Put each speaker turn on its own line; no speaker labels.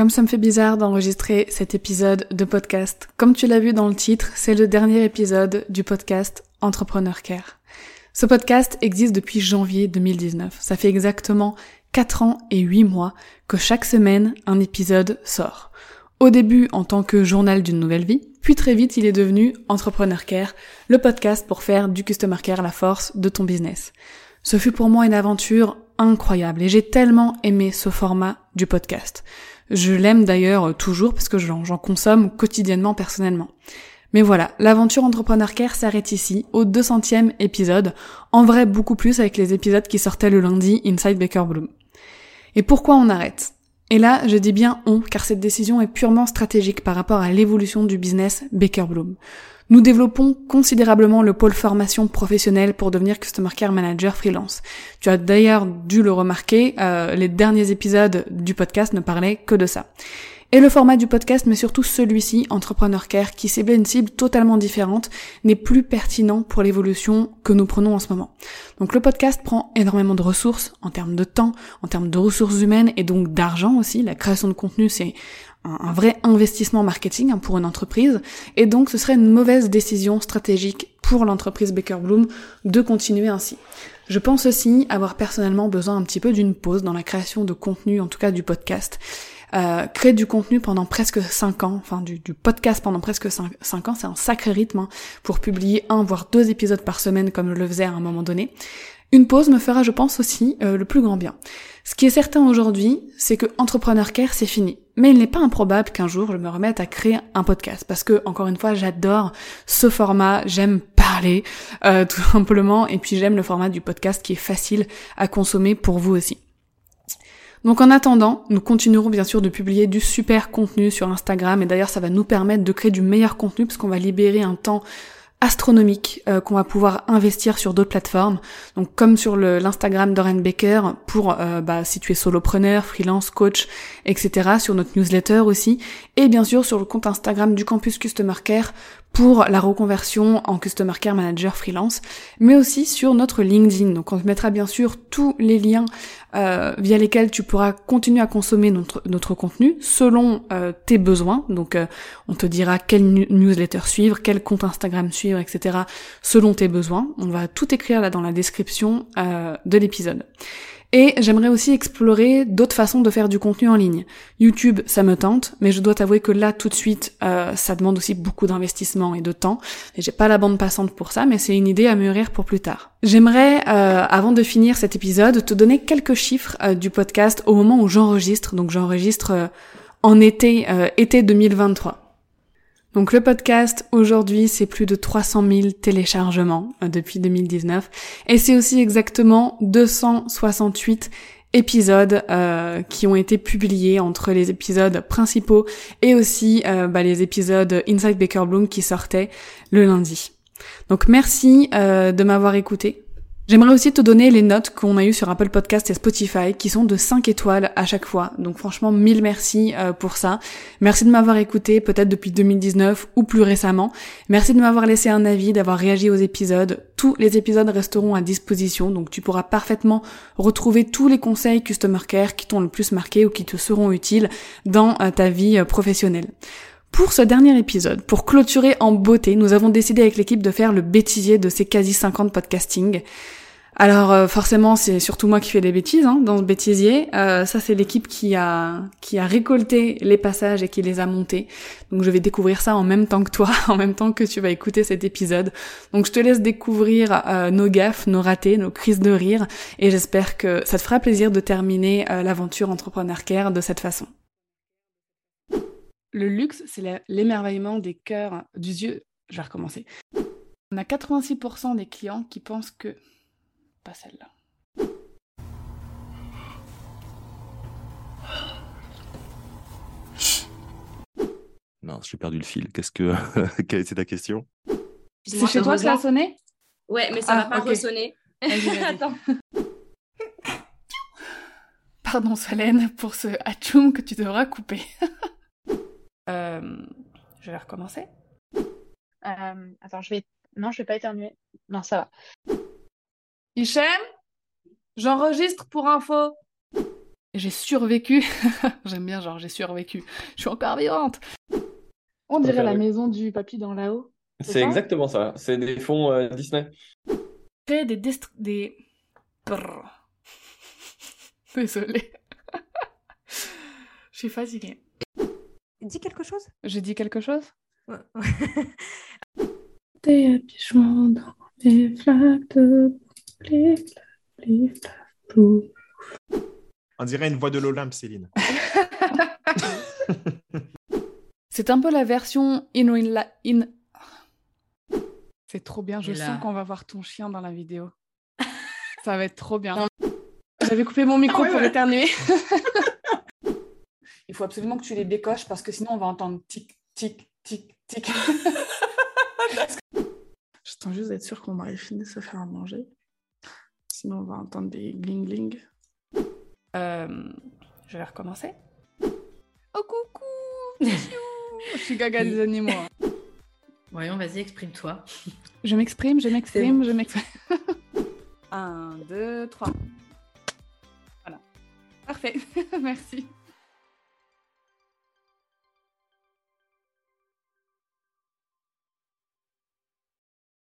Comme ça me fait bizarre d'enregistrer cet épisode de podcast, comme tu l'as vu dans le titre, c'est le dernier épisode du podcast Entrepreneur Care. Ce podcast existe depuis janvier 2019. Ça fait exactement 4 ans et 8 mois que chaque semaine un épisode sort. Au début en tant que journal d'une nouvelle vie, puis très vite il est devenu Entrepreneur Care, le podcast pour faire du Customer Care la force de ton business. Ce fut pour moi une aventure incroyable et j'ai tellement aimé ce format du podcast. Je l'aime d'ailleurs toujours parce que j'en consomme quotidiennement personnellement. Mais voilà, l'aventure Entrepreneur Care s'arrête ici, au 200e épisode, en vrai beaucoup plus avec les épisodes qui sortaient le lundi Inside Baker Bloom. Et pourquoi on arrête? Et là, je dis bien on, car cette décision est purement stratégique par rapport à l'évolution du business Baker Bloom. Nous développons considérablement le pôle formation professionnelle pour devenir Customer Care Manager freelance. Tu as d'ailleurs dû le remarquer, euh, les derniers épisodes du podcast ne parlaient que de ça. Et le format du podcast, mais surtout celui-ci, Entrepreneur Care, qui ciblait une cible totalement différente, n'est plus pertinent pour l'évolution que nous prenons en ce moment. Donc le podcast prend énormément de ressources en termes de temps, en termes de ressources humaines et donc d'argent aussi. La création de contenu, c'est un, vrai investissement marketing hein, pour une entreprise. Et donc ce serait une mauvaise décision stratégique pour l'entreprise Baker Bloom de continuer ainsi. Je pense aussi avoir personnellement besoin un petit peu d'une pause dans la création de contenu, en tout cas du podcast. Euh, créer du contenu pendant presque 5 ans, enfin du, podcast pendant presque 5, ans, c'est un sacré rythme hein, pour publier un voire deux épisodes par semaine comme je le faisais à un moment donné. Une pause me fera, je pense aussi, euh, le plus grand bien. Ce qui est certain aujourd'hui, c'est que Entrepreneur Care, c'est fini. Mais il n'est pas improbable qu'un jour je me remette à créer un podcast parce que, encore une fois, j'adore ce format, j'aime parler, euh, tout simplement, et puis j'aime le format du podcast qui est facile à consommer pour vous aussi. Donc en attendant, nous continuerons bien sûr de publier du super contenu sur Instagram. Et d'ailleurs ça va nous permettre de créer du meilleur contenu parce qu'on va libérer un temps astronomique euh, qu'on va pouvoir investir sur d'autres plateformes. Donc comme sur l'Instagram d'Oren Baker pour euh, bah, si tu es solopreneur, freelance, coach, etc. Sur notre newsletter aussi. Et bien sûr sur le compte Instagram du campus Customer Care pour la reconversion en Customer Care Manager freelance, mais aussi sur notre LinkedIn. Donc on te mettra bien sûr tous les liens euh, via lesquels tu pourras continuer à consommer notre, notre contenu selon euh, tes besoins. Donc euh, on te dira quelle newsletter suivre, quel compte Instagram suivre, etc. selon tes besoins. On va tout écrire là dans la description de l'épisode. Et j'aimerais aussi explorer d'autres façons de faire du contenu en ligne. YouTube, ça me tente, mais je dois t'avouer que là, tout de suite, euh, ça demande aussi beaucoup d'investissement et de temps. Et j'ai pas la bande passante pour ça, mais c'est une idée à mûrir pour plus tard. J'aimerais, euh, avant de finir cet épisode, te donner quelques chiffres euh, du podcast au moment où j'enregistre. Donc j'enregistre en été, été 2023. Donc le podcast aujourd'hui c'est plus de 300 000 téléchargements euh, depuis 2019 et c'est aussi exactement 268 épisodes euh, qui ont été publiés entre les épisodes principaux et aussi euh, bah, les épisodes Inside Baker Bloom qui sortaient le lundi. Donc merci de m'avoir écouté. J'aimerais aussi te donner les notes qu'on a eues sur Apple Podcast et Spotify, qui sont de 5 étoiles à chaque fois. Donc franchement, mille merci euh, pour ça. Merci de m'avoir écouté, peut-être depuis 2019 ou plus récemment. Merci de m'avoir laissé un avis, d'avoir réagi aux épisodes. Tous les épisodes resteront à disposition, donc tu pourras parfaitement retrouver tous les conseils Customer Care qui t'ont le plus marqué ou qui te seront utiles dans euh, ta vie euh, professionnelle. Pour ce dernier épisode, pour clôturer en beauté, nous avons décidé avec l'équipe de faire le bêtisier de ces quasi 50 podcasting. Alors euh, forcément, c'est surtout moi qui fais des bêtises hein, dans ce bêtisier. Euh, ça, c'est l'équipe qui a qui a récolté les passages et qui les a montés. Donc je vais découvrir ça en même temps que toi, en même temps que tu vas écouter cet épisode. Donc je te laisse découvrir euh, nos gaffes, nos ratés, nos crises de rire, et j'espère que ça te fera plaisir de terminer l'aventure Entrepreneur Care de cette façon. Le luxe, c'est l'émerveillement des cœurs, du yeux. Je vais recommencer. On a 86% des clients qui pensent que pas celle-là.
Non, j'ai perdu le fil. Qu'est-ce que quelle était ta question?
C'est chez toi que ça a sonné?
Ouais, mais ça va ah, pas ressonner.
Attends. Pardon Solène pour ce atchoum que tu devras couper. euh, je vais recommencer.
Euh, attends, je vais. Non, je vais pas éternuer. Non, ça va.
Hichem J'enregistre pour info. J'ai survécu. J'aime bien, genre, j'ai survécu. Je suis encore vivante. On dirait la maison du papy dans là-haut.
C'est exactement ça. C'est des fonds euh, Disney.
Créer des des. Désolée. Je suis fatiguée.
Dis quelque chose?
J'ai dit quelque chose?
Ouais.
Des dans des flaques de
on dirait une voix de l'Olympe, Céline.
C'est un peu la version in, in, in... C'est trop bien, je sens qu'on va voir ton chien dans la vidéo. Ça va être trop bien. J'avais coupé mon micro ah pour éternuer. Il faut absolument que tu les décoches parce que sinon on va entendre tic, tic, tic, tic. Je tente juste d'être sûre qu'on mari fini de se faire à manger. Sinon on va entendre des gling gling. Euh, je vais recommencer. Oh coucou Je suis gaga des animaux. Hein.
Voyons, vas-y, exprime-toi.
Je m'exprime, je m'exprime, je m'exprime. Un, deux, trois. Voilà. Parfait. Merci.